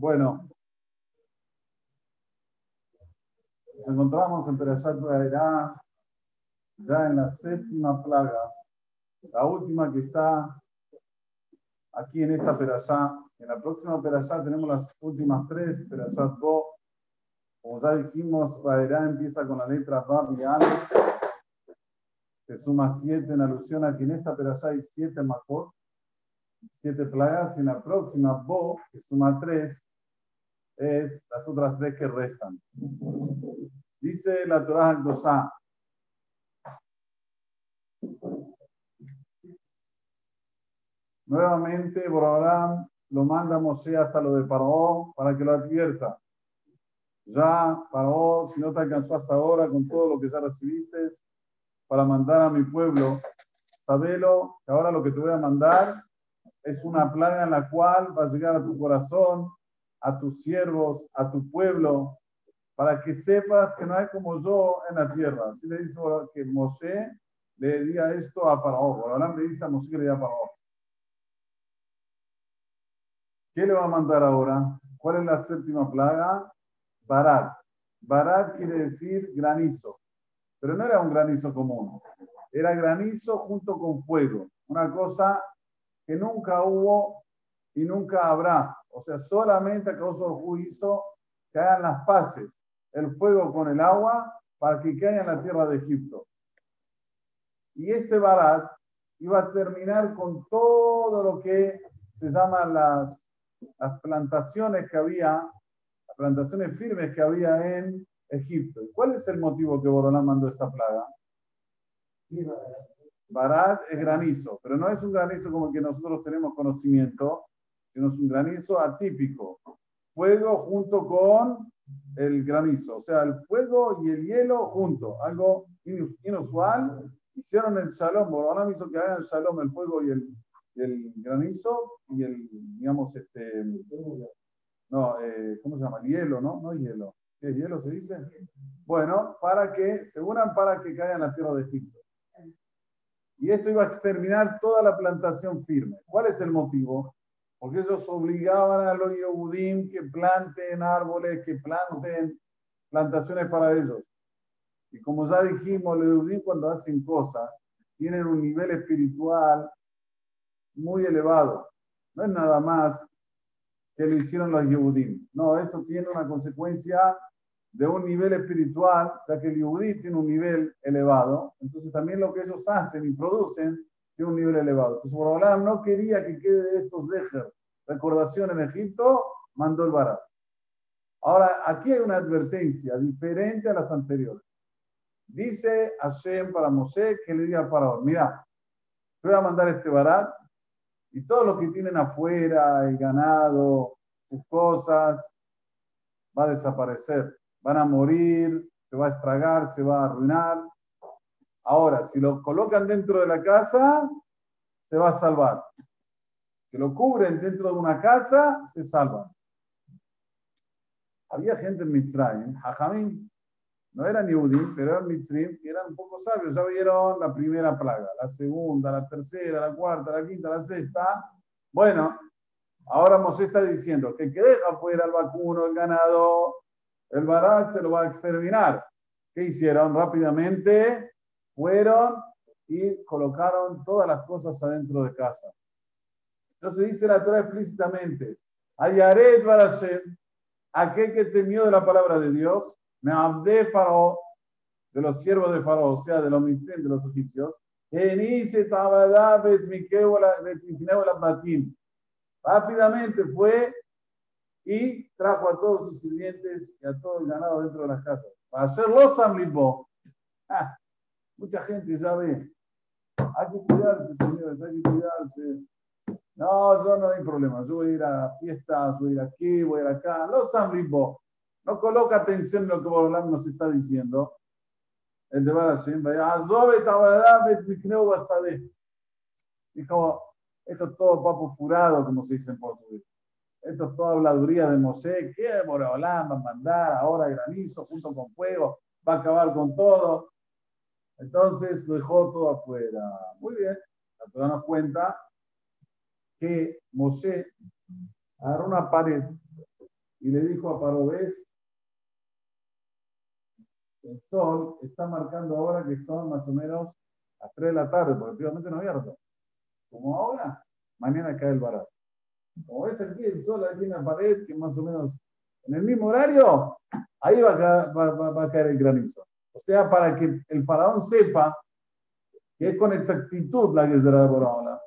Bueno, nos encontramos en Perashat Baerá, ya en la séptima plaga, la última que está aquí en esta Perashá. En la próxima Perashá tenemos las últimas tres, Perashat Bo. Como ya dijimos, Baerá empieza con la letra Bab y Al, que suma siete en alusión a que en esta Perashá hay siete Makot, siete plagas, y en la próxima Bo, que suma tres, es las otras tres que restan. Dice la Torah Dosá. Nuevamente, Borolam lo manda a Moshe hasta lo de Paró para que lo advierta. Ya, Paró, si no te alcanzó hasta ahora con todo lo que ya recibiste, para mandar a mi pueblo, sabelo que ahora lo que te voy a mandar es una plaga en la cual va a llegar a tu corazón a tus siervos, a tu pueblo, para que sepas que no hay como yo en la tierra. Así le dice que Moshe le diga esto a Paró. Ahora le dice a Moshe que le diga a. ¿Qué le va a mandar ahora? ¿Cuál es la séptima plaga? Barat. Barat quiere decir granizo, pero no era un granizo común, era granizo junto con fuego, una cosa que nunca hubo y nunca habrá. O sea, solamente a causa del juicio que hagan las paces, el fuego con el agua, para que caiga en la tierra de Egipto. Y este Barat iba a terminar con todo lo que se llaman las, plantaciones que había, las plantaciones firmes que había en Egipto. ¿Y cuál es el motivo que Borolán mandó esta plaga? Barat es granizo, pero no es un granizo como el que nosotros tenemos conocimiento, sino es un granizo atípico. Fuego junto con el granizo, o sea, el fuego y el hielo junto, algo inusual. Hicieron el shalom, Borona hizo que hagan el shalom, el fuego y el, el granizo y el, digamos, este, no, eh, ¿cómo se llama? El hielo, ¿no? No hielo. ¿Qué hielo se dice? Bueno, para que, se unan para que caigan la tierra de Egipto. Y esto iba a exterminar toda la plantación firme. ¿Cuál es el motivo? Porque ellos obligaban a los Yehudim que planten árboles, que planten plantaciones para ellos. Y como ya dijimos, los Yehudim cuando hacen cosas tienen un nivel espiritual muy elevado. No es nada más que lo hicieron los Yehudim. No, esto tiene una consecuencia de un nivel espiritual, ya que el Yehudí tiene un nivel elevado, entonces también lo que ellos hacen y producen tiene un nivel elevado. Entonces, Borolam no quería que quede de estos Zeher, recordación en Egipto, mandó el Barat. Ahora, aquí hay una advertencia diferente a las anteriores. Dice Hashem para Mosé que le diga al faraón, mira, te voy a mandar este Barat y todo lo que tienen afuera, el ganado, sus cosas, va a desaparecer, van a morir, se va a estragar, se va a arruinar. Ahora, si lo colocan dentro de la casa, se va a salvar. Que lo cubren dentro de una casa, se salvan. Había gente en Mitzrayim, Jajamim, no eran Yehudim, pero eran Mitzrayim, que eran un poco sabios. Ya vieron la primera plaga, la segunda, la tercera, la cuarta, la quinta, la sexta. Bueno, ahora Mosé está diciendo que el que deja fuera el vacuno, el ganado, el barat se lo va a exterminar. ¿Qué hicieron? Rápidamente fueron y colocaron todas las cosas adentro de casa. Entonces dice la Torah explícitamente, Ayaret Barashem, aquel que temió de la palabra de Dios, me abdé Faraón, de los siervos de Faraón, o sea, de los de los egipcios, Rápidamente fue y trajo a todos sus sirvientes y a todo el ganado dentro de las casas. Para hacerlo Samlimbo. Mucha gente ya ve. Hay que cuidarse, señores, hay que cuidarse. No, yo no hay problema. Yo voy a ir a fiestas, voy a ir aquí, voy a ir acá. Los Samlimbo. No coloca atención en lo que Borolán nos está diciendo. El de Barashim, Dijo, esto es todo papo furado, como se dice en portugués. Esto es toda habladuría de Mosé. ¿Qué Borolán va a mandar ahora granizo junto con fuego? Va a acabar con todo. Entonces lo dejó todo afuera. Muy bien. La Torah nos cuenta que Mosé agarró una pared y le dijo a Parobés, el sol está marcando ahora que son más o menos las 3 de la tarde, porque últimamente no abierto. Como ahora, mañana cae el barato. Como ves aquí, el sol aquí en la pared, que más o menos en el mismo horario, ahí va a, caer, el granizo. O sea, para que el faraón sepa que es con exactitud la será de Borahola.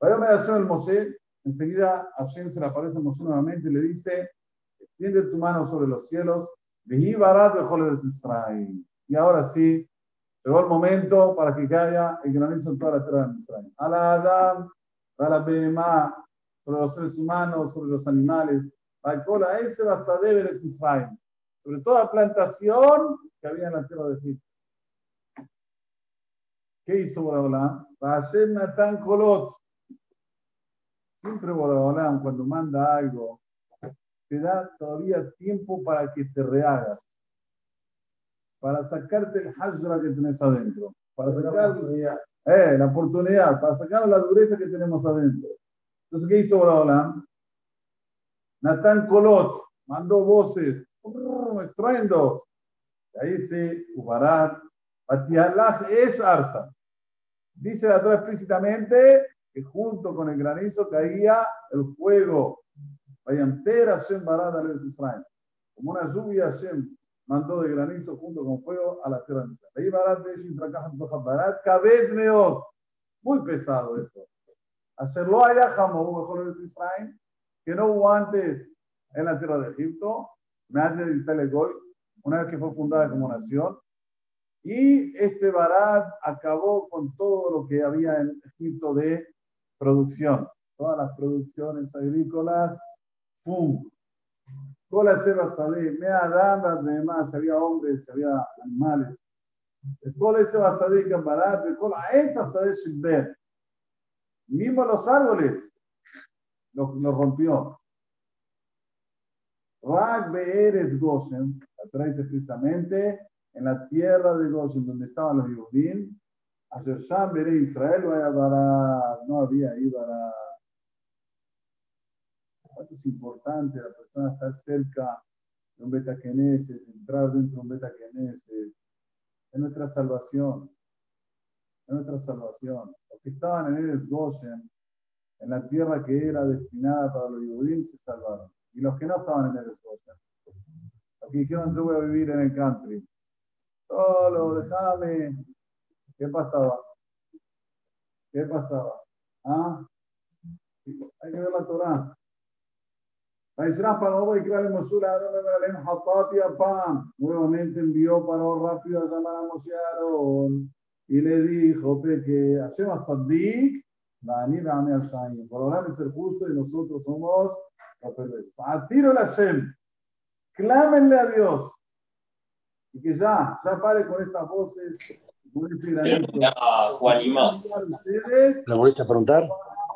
Vaya a el Moshe, enseguida Hashem se le aparece a nuevamente y le dice, extiende tu mano sobre los cielos, y ahora sí, llegó el momento para que caiga el granizo en toda la tierra de Israel. A la Adam, a la sobre los seres humanos, sobre los animales, cola ese basadeber es Israel, sobre toda plantación que había en la tierra de Egipto. ¿Qué hizo Boraholam? Hashem Natan Kolot. Siempre Boraholam, cuando manda algo, te da todavía tiempo para que te rehagas, para sacarte el hajra que tenés adentro, para sacar eh, la oportunidad, para sacar la dureza que tenemos adentro. Entonces, ¿qué hizo Boraholam? Natán Colot mandó voces, estruendos. Ahí se Ubarat, Atialaj es Arsa. Dice atrás explícitamente que junto con el granizo caía el fuego. Vayamter Hashem Barad al Israel. Como una lluvia Hashem mandó de granizo junto con fuego a la tierra de Israel. Ahí Barat Kabet Meot. Muy pesado esto. Hacerlo allá jamó mejor Israel que no hubo antes en la tierra de Egipto, me hace de Goy, una vez que fue fundada como nación. Y este Barat acabó con todo lo que había en Egipto de producción, todas las producciones agrícolas, ¡pum! Cola lleva Sade, mea dama, más, había hombres, había animales. Cola ese Basadé que Barat, cola esa Sade ver. Mismo los árboles lo, lo rompió. Rag Be'eres Goshen, atrás explícitamente, en la tierra de Goshen, donde estaban los Yehudim, Asher Sham Bere Israel, no había ahí para. ¿Cuánto es importante la persona estar cerca de un beta entrar dentro de un beta Es nuestra salvación. Es nuestra salvación. Los que estaban en Eres Goshen, en la tierra que era destinada para los Yehudim, se salvaron y los que no estaban en el escocia. Los que dijeron, yo voy a vivir en el country. Solo, déjame. ¿Qué pasaba? ¿Qué pasaba? ¿Ah? Hay que ver la Torah. Nuevamente envió para rápido a llamar a Moshe y le dijo que Hashem Asadik, por ahora es ser justo y nosotros somos a tiro la Shem. Clámenle a Dios. Y que ya, ya pare con estas voces. Este a Juan y más. ¿La volviste a preguntar?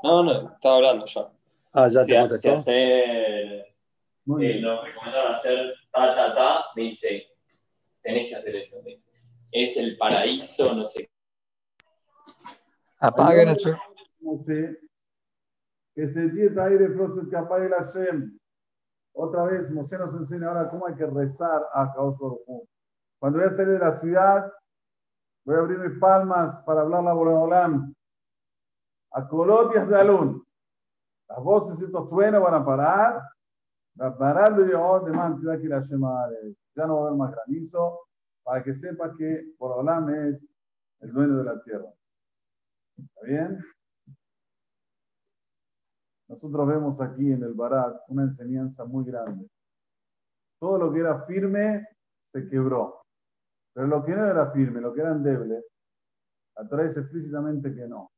No, no, estaba hablando ya. Ah, ya te contestó. Si hace, eh, nos recomendaron hacer ta, ta, ta, me dice, tenés que hacer eso. Es el paraíso, no sé. Apaguen No sé que se dieta aire proces que apague la Shem. Otra vez, Moshe nos enseña ahora cómo hay que rezar a Kaos Cuando voy a salir de la ciudad, voy a abrir mis palmas para hablar la Boreolam. A Colotias de Alun. Las voces de estos truenos van a parar. Va a parar de de que la Ya no va a haber más granizo. Para que sepa que Boreolam es el dueño de la tierra. ¿Está bien? Nosotros vemos aquí en el Barat una enseñanza muy grande. Todo lo que era firme se quebró. Pero lo que no era firme, lo que era endeble, dice explícitamente que no.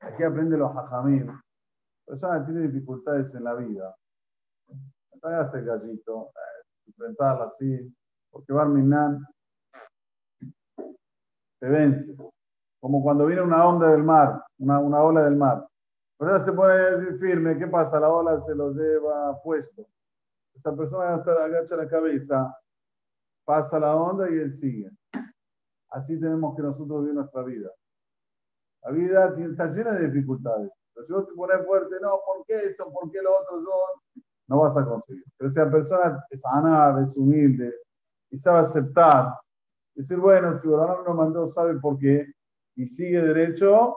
Aquí aprende los hajamim. Persona tiene dificultades en la vida. Hagas el gallito, eh, enfrentarla así, porque Barminan te vence. Como cuando viene una onda del mar, una, una ola del mar. Pero se pone firme, ¿qué pasa? La ola se lo lleva puesto. Esa persona agacha la cabeza, pasa la onda y él sigue. Así tenemos que nosotros vivir nuestra vida. La vida está llena de dificultades. Pero si vos te pones fuerte, no, ¿por qué esto? ¿Por qué lo otro? Yo? no vas a conseguir. Pero si la persona es ana, es humilde y sabe aceptar, decir, bueno, si Borolán nos mandó, sabe por qué, y sigue derecho,